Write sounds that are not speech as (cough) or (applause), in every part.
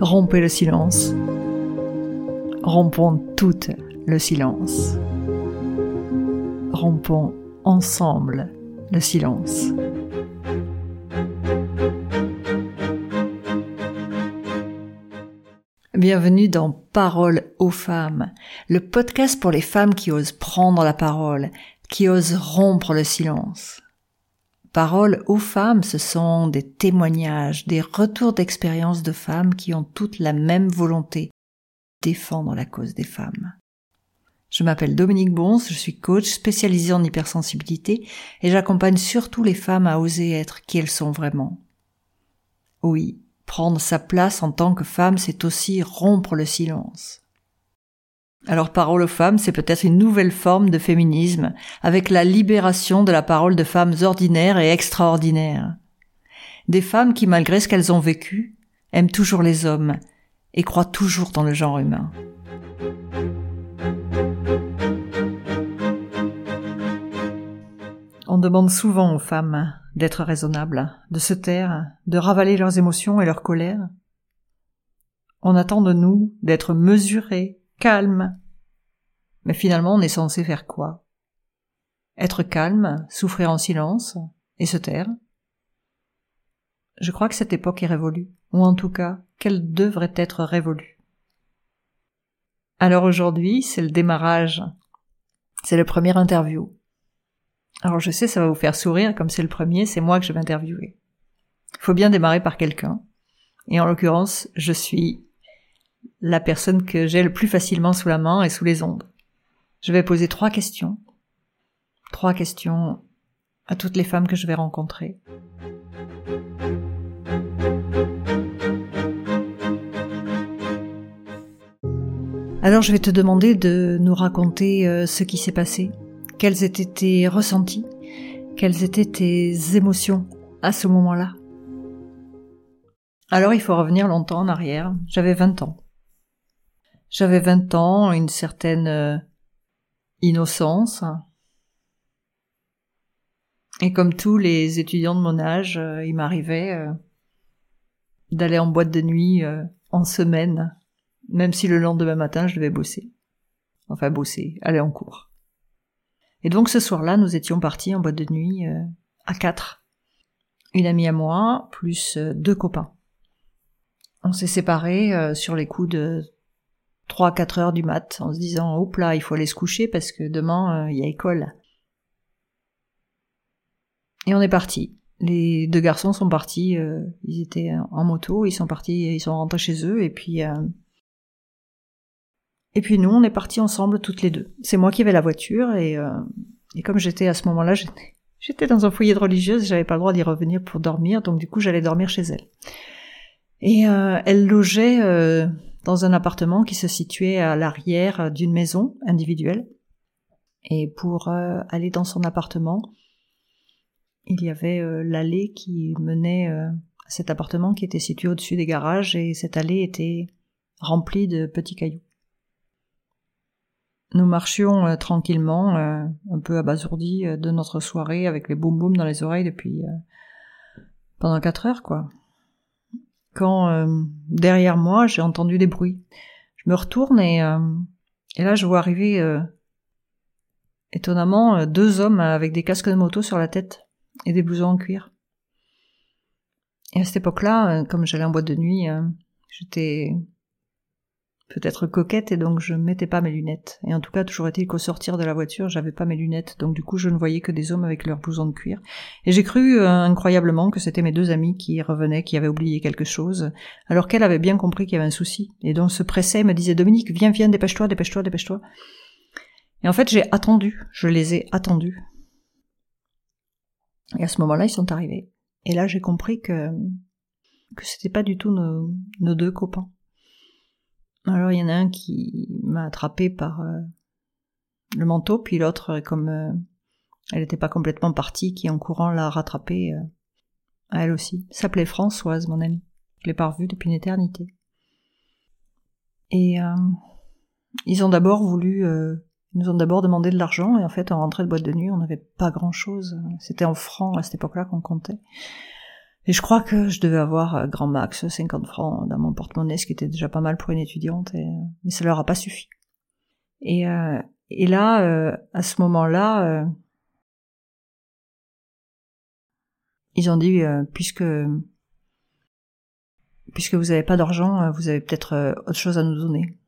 Rompez le silence. Rompons tout le silence. Rompons ensemble le silence. Bienvenue dans Parole aux femmes, le podcast pour les femmes qui osent prendre la parole, qui osent rompre le silence. Parole aux femmes, ce sont des témoignages, des retours d'expérience de femmes qui ont toutes la même volonté, défendre la cause des femmes. Je m'appelle Dominique Bons, je suis coach spécialisé en hypersensibilité et j'accompagne surtout les femmes à oser être qui elles sont vraiment. Oui, prendre sa place en tant que femme, c'est aussi rompre le silence. Alors parole aux femmes, c'est peut-être une nouvelle forme de féminisme, avec la libération de la parole de femmes ordinaires et extraordinaires. Des femmes qui, malgré ce qu'elles ont vécu, aiment toujours les hommes et croient toujours dans le genre humain. On demande souvent aux femmes d'être raisonnables, de se taire, de ravaler leurs émotions et leur colère. On attend de nous d'être mesurés, calmes. Mais finalement, on est censé faire quoi? Être calme, souffrir en silence et se taire? Je crois que cette époque est révolue, ou en tout cas qu'elle devrait être révolue. Alors aujourd'hui, c'est le démarrage. C'est le premier interview. Alors je sais, ça va vous faire sourire, comme c'est le premier, c'est moi que je vais interviewer. Faut bien démarrer par quelqu'un. Et en l'occurrence, je suis la personne que j'ai le plus facilement sous la main et sous les ondes. Je vais poser trois questions. Trois questions à toutes les femmes que je vais rencontrer. Alors je vais te demander de nous raconter euh, ce qui s'est passé, quels étaient tes ressentis, quelles étaient tes émotions à ce moment-là? Alors il faut revenir longtemps en arrière, j'avais 20 ans. J'avais 20 ans, une certaine euh, innocence. Et comme tous les étudiants de mon âge, euh, il m'arrivait euh, d'aller en boîte de nuit en semaine, même si le lendemain matin je devais bosser. Enfin bosser, aller en cours. Et donc ce soir-là, nous étions partis en boîte de nuit à quatre. Une amie à moi, plus deux copains. On s'est séparés sur les coups de 3-4 heures du mat en se disant hop là il faut aller se coucher parce que demain euh, il y a école. Et on est parti. Les deux garçons sont partis, euh, ils étaient en moto, ils sont partis, ils sont rentrés chez eux et puis euh, et puis nous on est partis ensemble toutes les deux. C'est moi qui avais la voiture et, et comme j'étais à ce moment-là j'étais dans un foyer de religieuse, j'avais pas le droit d'y revenir pour dormir donc du coup j'allais dormir chez elle. Et elle logeait dans un appartement qui se situait à l'arrière d'une maison individuelle. Et pour euh, aller dans son appartement, il y avait euh, l'allée qui menait euh, à cet appartement qui était situé au-dessus des garages et cette allée était remplie de petits cailloux. Nous marchions tranquillement, un peu abasourdis de notre soirée avec les boum boum dans les oreilles depuis pendant quatre heures, quoi quand euh, derrière moi j'ai entendu des bruits. Je me retourne et, euh, et là je vois arriver euh, étonnamment deux hommes avec des casques de moto sur la tête et des blousons en cuir. Et à cette époque-là, comme j'allais en boîte de nuit, j'étais peut-être coquette et donc je mettais pas mes lunettes. Et en tout cas, toujours été qu'au sortir de la voiture, j'avais pas mes lunettes, donc du coup je ne voyais que des hommes avec leurs blousons de cuir. Et j'ai cru euh, incroyablement que c'était mes deux amis qui revenaient, qui avaient oublié quelque chose, alors qu'elle avait bien compris qu'il y avait un souci. Et donc se pressait, me disait Dominique, viens, viens, dépêche-toi, dépêche-toi, dépêche-toi. Et en fait, j'ai attendu, je les ai attendus. Et à ce moment-là, ils sont arrivés. Et là, j'ai compris que que c'était pas du tout nos deux copains. Alors il y en a un qui m'a attrapé par euh, le manteau, puis l'autre, comme euh, elle n'était pas complètement partie, qui en courant l'a rattrapée, euh, à elle aussi. S'appelait Françoise, mon amie. Je l'ai pas revue depuis une éternité. Et ils ont d'abord voulu, ils nous ont d'abord demandé de l'argent, et en fait, en rentrée de boîte de nuit, on n'avait pas grand-chose. C'était en francs à cette époque-là qu'on comptait. Et je crois que je devais avoir grand max 50 francs dans mon porte-monnaie, ce qui était déjà pas mal pour une étudiante, et, mais ça leur a pas suffi. Et, euh, là, euh, à ce moment-là, euh, ils ont dit, puisque puisque vous n'avez pas d'argent, vous avez peut-être autre chose à nous donner.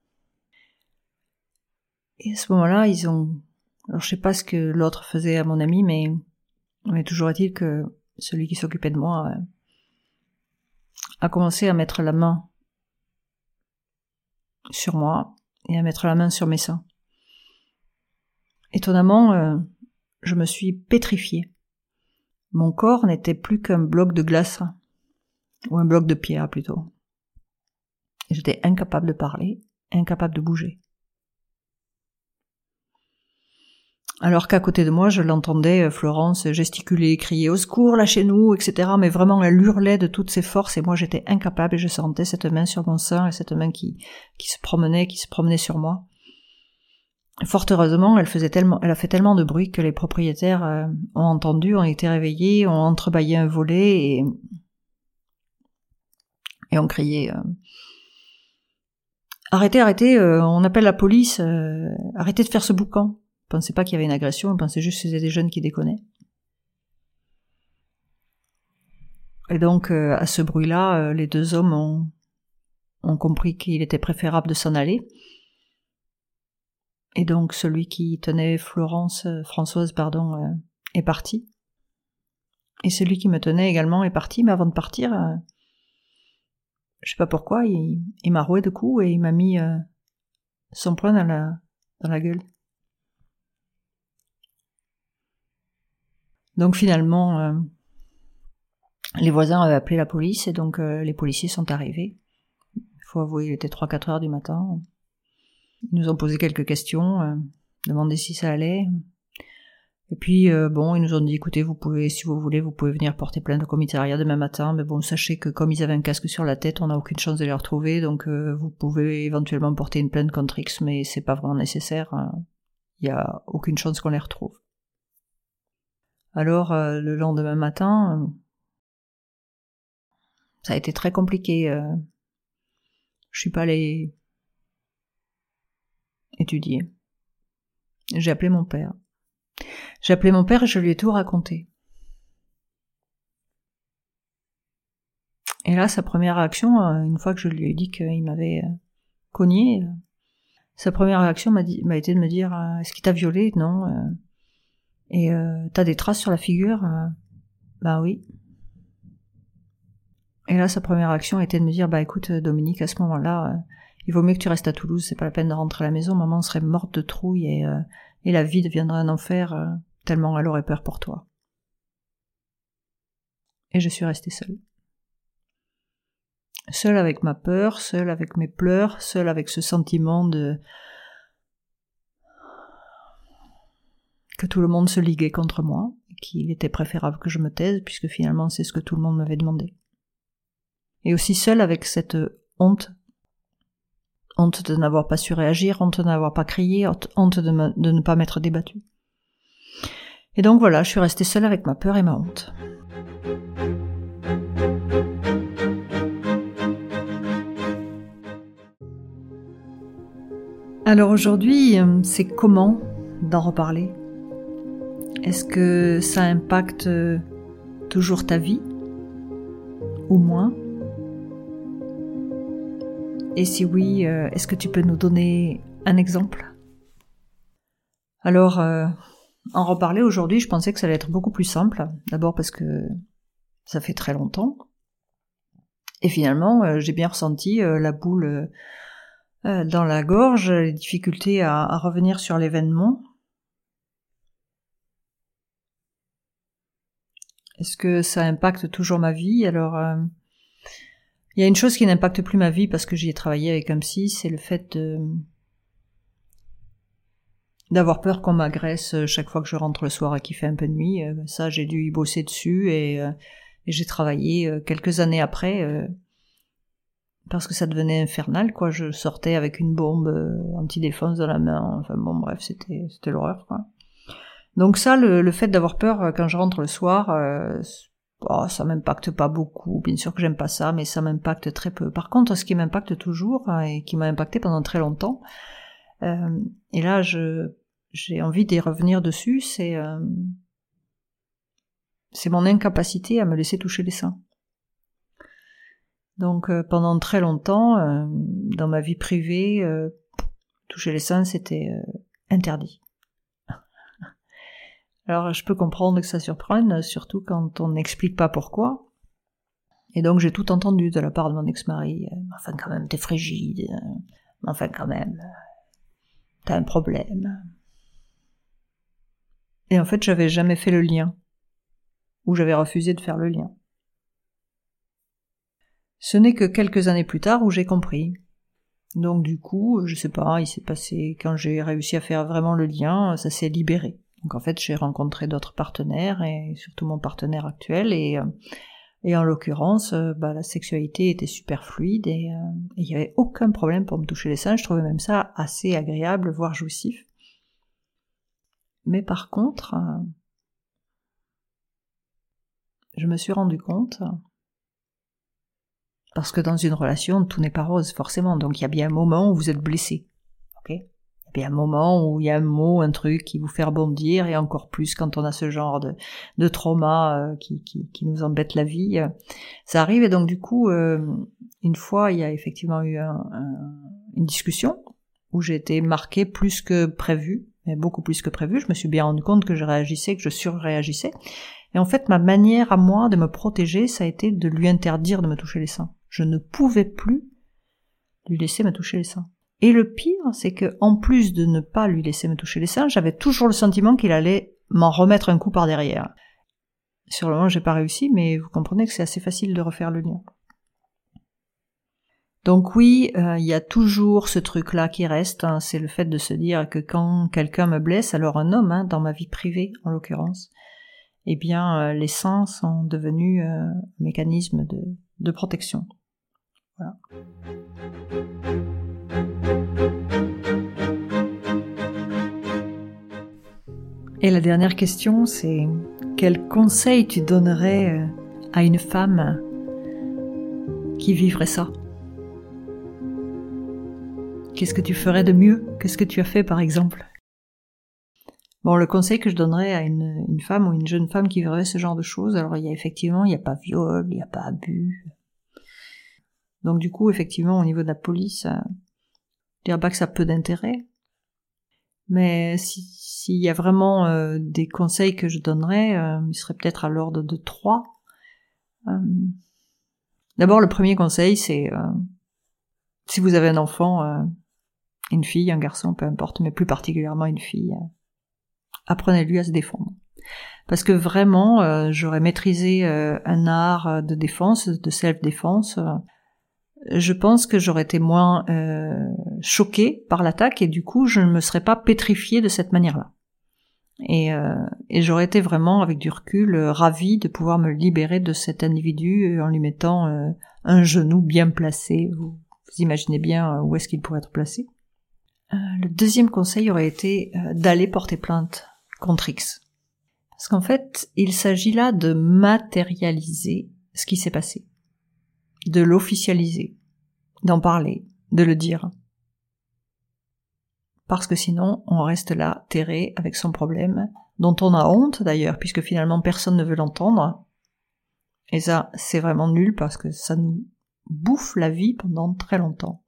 Et à ce moment-là, ils ont, alors je sais pas ce que l'autre faisait à mon ami, mais, mais toujours est-il que celui qui s'occupait de moi a commencé à mettre la main sur moi et à mettre la main sur mes seins. Étonnamment, euh, je me suis pétrifiée. Mon corps n'était plus qu'un bloc de glace, ou un bloc de pierre plutôt. J'étais incapable de parler, incapable de bouger. Alors qu'à côté de moi, je l'entendais, euh, Florence, gesticuler, crier au secours, lâchez-nous, etc. Mais vraiment, elle hurlait de toutes ses forces et moi j'étais incapable et je sentais cette main sur mon sein et cette main qui, qui se promenait, qui se promenait sur moi. Fort heureusement, elle faisait tellement, elle a fait tellement de bruit que les propriétaires euh, ont entendu, ont été réveillés, ont entrebâillé un volet et, ont crié, euh, arrêtez, arrêtez, on appelle la police, arrêtez de faire ce boucan pensait pas qu'il y avait une agression, on pensait juste que c'était des jeunes qui déconnaient. Et donc, euh, à ce bruit-là, euh, les deux hommes ont, compris qu'il était préférable de s'en aller. Et donc, celui qui tenait Florence, euh, Françoise, pardon, est parti. Et celui qui me tenait également est parti, mais avant de partir, je sais pas pourquoi, il, m'a roué de coups et il m'a mis son poing dans la gueule. Donc finalement, euh, les voisins avaient appelé la police et donc euh, les policiers sont arrivés. Il faut avouer, il était 3-4 heures du matin. Ils nous ont posé quelques questions, euh, demandé si ça allait. Et puis bon, ils nous ont dit écoutez, vous pouvez, si vous voulez, vous pouvez venir porter plainte au commissariat demain matin. Mais bon, sachez que comme ils avaient un casque sur la tête, on n'a aucune chance de les retrouver. Donc vous pouvez éventuellement porter une plainte contre X, mais c'est pas vraiment nécessaire. Hein. Il n'y a aucune chance qu'on les retrouve. Alors euh, le lendemain matin, euh, ça a été très compliqué. Euh, je suis pas allée étudier. J'ai appelé mon père. J'ai appelé mon père et je lui ai tout raconté. Et là, sa première réaction, une fois que je lui ai dit qu'il m'avait cogné, sa première réaction m'a été de me dire Est-ce qu'il t'a violé? Non. Et euh, t'as des traces sur la figure euh, Bah oui. Et là, sa première action était de me dire, bah écoute, Dominique, à ce moment-là, euh, il vaut mieux que tu restes à Toulouse, c'est pas la peine de rentrer à la maison, maman serait morte de trouille et, euh, et la vie deviendrait un enfer, tellement elle aurait peur pour toi. Et je suis restée seule. Seule avec ma peur, seule avec mes pleurs, seule avec ce sentiment de que tout le monde se liguait contre moi, qu'il était préférable que je me taise, puisque finalement c'est ce que tout le monde m'avait demandé. Et aussi seul avec cette honte, honte de n'avoir pas su réagir, honte de n'avoir pas crié, honte de, ne pas m'être débattue. Et donc voilà, je suis restée seule avec ma peur et ma honte. Alors aujourd'hui, c'est comment d'en reparler? Est-ce que ça impacte euh, toujours ta vie? Ou moins? Et si oui, euh, est-ce que tu peux nous donner un exemple? Alors, euh, en reparler aujourd'hui, je pensais que ça allait être beaucoup plus simple. D'abord parce que ça fait très longtemps. Et finalement, j'ai bien ressenti la boule dans la gorge, les difficultés à revenir sur l'événement. Est-ce que ça impacte toujours ma vie? Alors, euh, il y a une chose qui n'impacte plus ma vie parce que j'y ai travaillé avec un psy, c'est le fait d'avoir peur qu'on m'agresse chaque fois que je rentre le soir et qu'il fait un peu de nuit. Euh, ça, j'ai dû y bosser dessus et, euh, et j'ai travaillé quelques années après parce que ça devenait infernal. Quoi, je sortais avec une bombe anti-défense dans la main. Enfin bon, bref, c'était c'était l'horreur. Quoi. Donc ça, le, fait d'avoir peur euh, quand je rentre le soir, euh, oh, ça m'impacte pas beaucoup. Bien sûr que j'aime pas ça, mais ça m'impacte très peu. Par contre, ce qui m'impacte toujours hein, et qui m'a impacté pendant très longtemps, euh, et là, je j'ai envie d'y revenir dessus, c'est euh, c'est mon incapacité à me laisser toucher les seins. Donc pendant très longtemps, dans ma vie privée, toucher les seins c'était interdit. Alors je peux comprendre que ça surprenne, surtout quand on n'explique pas pourquoi. Et donc j'ai tout entendu de la part de mon ex-mari. Euh, enfin quand même, t'es frigide. Euh, enfin quand même, euh, t'as un problème. Et en fait, j'avais jamais fait le lien. Ou j'avais refusé de faire le lien. Ce n'est que quelques années plus tard où j'ai compris. Donc du coup, je sais pas, il s'est passé, quand j'ai réussi à faire vraiment le lien, ça s'est libéré. Donc en fait, j'ai rencontré d'autres partenaires et surtout mon partenaire actuel et euh, en l'occurrence, euh, bah, la sexualité était super fluide et euh, il n'y avait aucun problème pour me toucher les seins. Je trouvais même ça assez agréable, voire jouissif. Mais par contre, je me suis rendu compte, parce que dans une relation, tout n'est pas rose forcément, donc il y a bien un moment où vous êtes blessé. Ok il y a un moment où il y a un mot, un truc qui vous fait rebondir, et encore plus quand on a ce genre de, de trauma euh, qui, qui, nous embête la vie. Ça arrive, et donc du coup, euh, une fois, il y a effectivement eu une discussion où j'ai été marquée plus que prévu, mais beaucoup plus que prévu. Je me suis bien rendu compte que je réagissais, que je surréagissais. Et en fait, ma manière à moi de me protéger, ça a été de lui interdire de me toucher les seins. Je ne pouvais plus lui laisser me toucher les seins. Et le pire, c'est que en plus de ne pas lui laisser me toucher les seins, j'avais toujours le sentiment qu'il allait m'en remettre un coup par derrière. Sur le moment, j'ai pas réussi, mais vous comprenez que c'est assez facile de refaire le lien. Donc oui, euh, il y a toujours ce truc-là qui reste, hein, c'est le fait de se dire que quand quelqu'un me blesse, alors un homme, hein, dans ma vie privée en l'occurrence, eh bien euh, les seins sont devenus euh, mécanisme de, de protection. Voilà. Et la dernière question, c'est quel conseil tu donnerais euh, à une femme qui vivrait ça? Qu'est-ce que tu ferais de mieux? Qu'est-ce que tu as fait par exemple? Bon, le conseil que je donnerais à une, femme ou une jeune femme qui vivrait ce genre de choses, alors il y a effectivement, il n'y a pas viol, il n'y a pas abus. Donc du coup, effectivement, au niveau de la police, euh, je dirais pas que ça a peu d'intérêt, mais s'il y a vraiment euh, des conseils que je donnerais, euh, il serait peut-être à l'ordre de trois. Euh, d'abord, le premier conseil, c'est si vous avez un enfant, une fille, un garçon, peu importe, mais plus particulièrement une fille, apprenez-lui à se défendre. Parce que vraiment, j'aurais maîtrisé un art de défense, de self-défense, je pense que j'aurais été moins euh, choquée par l'attaque et du coup je ne me serais pas pétrifiée de cette manière-là. Et, euh, et j'aurais été vraiment avec du recul euh, ravie de pouvoir me libérer de cet individu en lui mettant un genou bien placé. Vous, imaginez bien où est-ce qu'il pourrait être placé. le deuxième conseil aurait été d'aller porter plainte contre X. Parce qu'en fait, il s'agit là de matérialiser ce qui s'est passé de l'officialiser, d'en parler, de le dire. Parce que sinon, on reste là, terré, avec son problème, dont on a honte d'ailleurs, puisque finalement personne ne veut l'entendre. Et ça, c'est vraiment nul parce que ça nous bouffe la vie pendant très longtemps.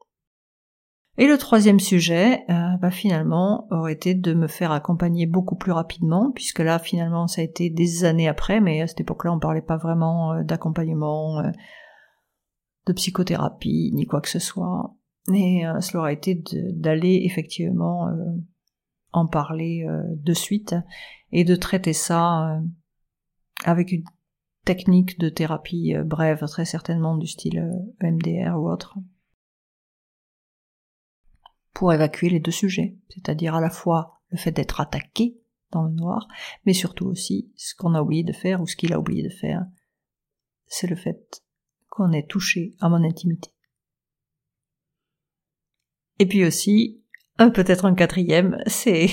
Et le troisième sujet, euh, bah, finalement, aurait été de me faire accompagner beaucoup plus rapidement, puisque là, finalement, ça a été des années après, mais à cette époque-là, on parlait pas vraiment euh, d'accompagnement, euh, de psychothérapie ni quoi que ce soit. Et euh, cela aurait été d'aller effectivement euh, en parler euh, de suite et de traiter ça avec une technique de thérapie brève, très certainement du style EMDR ou autre, pour évacuer les deux sujets, c'est-à-dire à la fois le fait d'être attaqué dans le noir, mais surtout aussi ce qu'on a oublié de faire ou ce qu'il a oublié de faire, c'est le fait qu'on est touché à mon intimité. Et puis aussi, peut-être un quatrième, c'est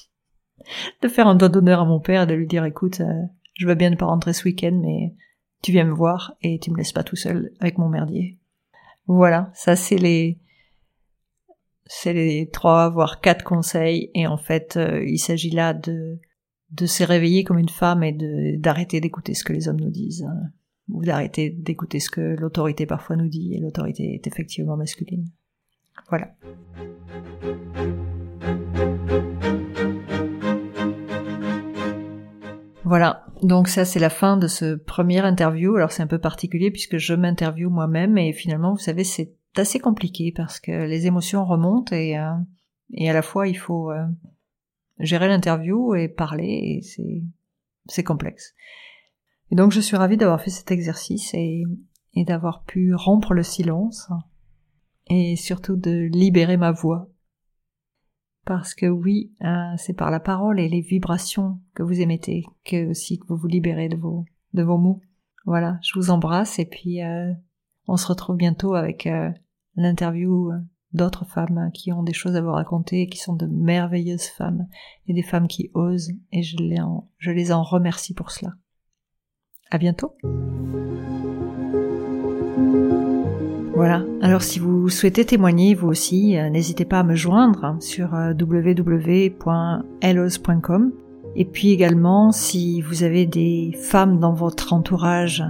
(laughs) de faire un doigt d'honneur à mon père et de lui dire écoute, euh, je veux bien ne pas rentrer ce week-end, mais tu viens me voir et tu me laisses pas tout seul avec mon merdier. Voilà, ça c'est les c'est les trois voire quatre conseils et en fait euh, il s'agit là de de se réveiller comme une femme et de d'arrêter d'écouter ce que les hommes nous disent hein, ou d'arrêter d'écouter ce que l'autorité parfois nous dit et l'autorité est effectivement masculine. Voilà. Voilà, donc ça c'est la fin de ce premier interview. Alors c'est un peu particulier puisque je m'interviewe moi-même et finalement vous savez c'est assez compliqué parce que les émotions remontent et, euh, et à la fois il faut euh, gérer l'interview et parler et c'est complexe. Et donc je suis ravie d'avoir fait cet exercice et d'avoir pu rompre le silence et surtout de libérer ma voix parce que oui, euh, c'est par la parole et les vibrations que vous émettez que aussi que vous vous libérez de vos de vos mots. Voilà, je vous embrasse et puis euh, on se retrouve bientôt avec euh, l'interview d'autres femmes qui ont des choses à vous raconter et qui sont de merveilleuses femmes et des femmes qui osent et je les en, je les en remercie pour cela. À bientôt. Voilà. Alors si vous souhaitez témoigner vous aussi, euh, n'hésitez pas à me joindre sur euh, www.hellos.com. Et puis également, si vous avez des femmes dans votre entourage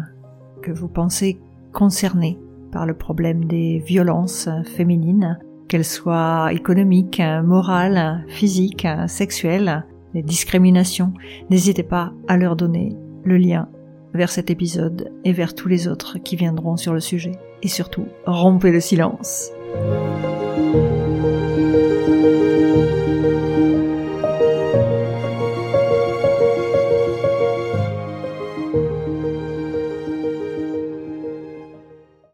que vous pensez concernées par le problème des violences féminines, qu'elles soient économiques, morales, physiques, sexuelles, des discriminations, n'hésitez pas à leur donner le lien vers cet épisode et vers tous les autres qui viendront sur le sujet. Et surtout, rompez le silence.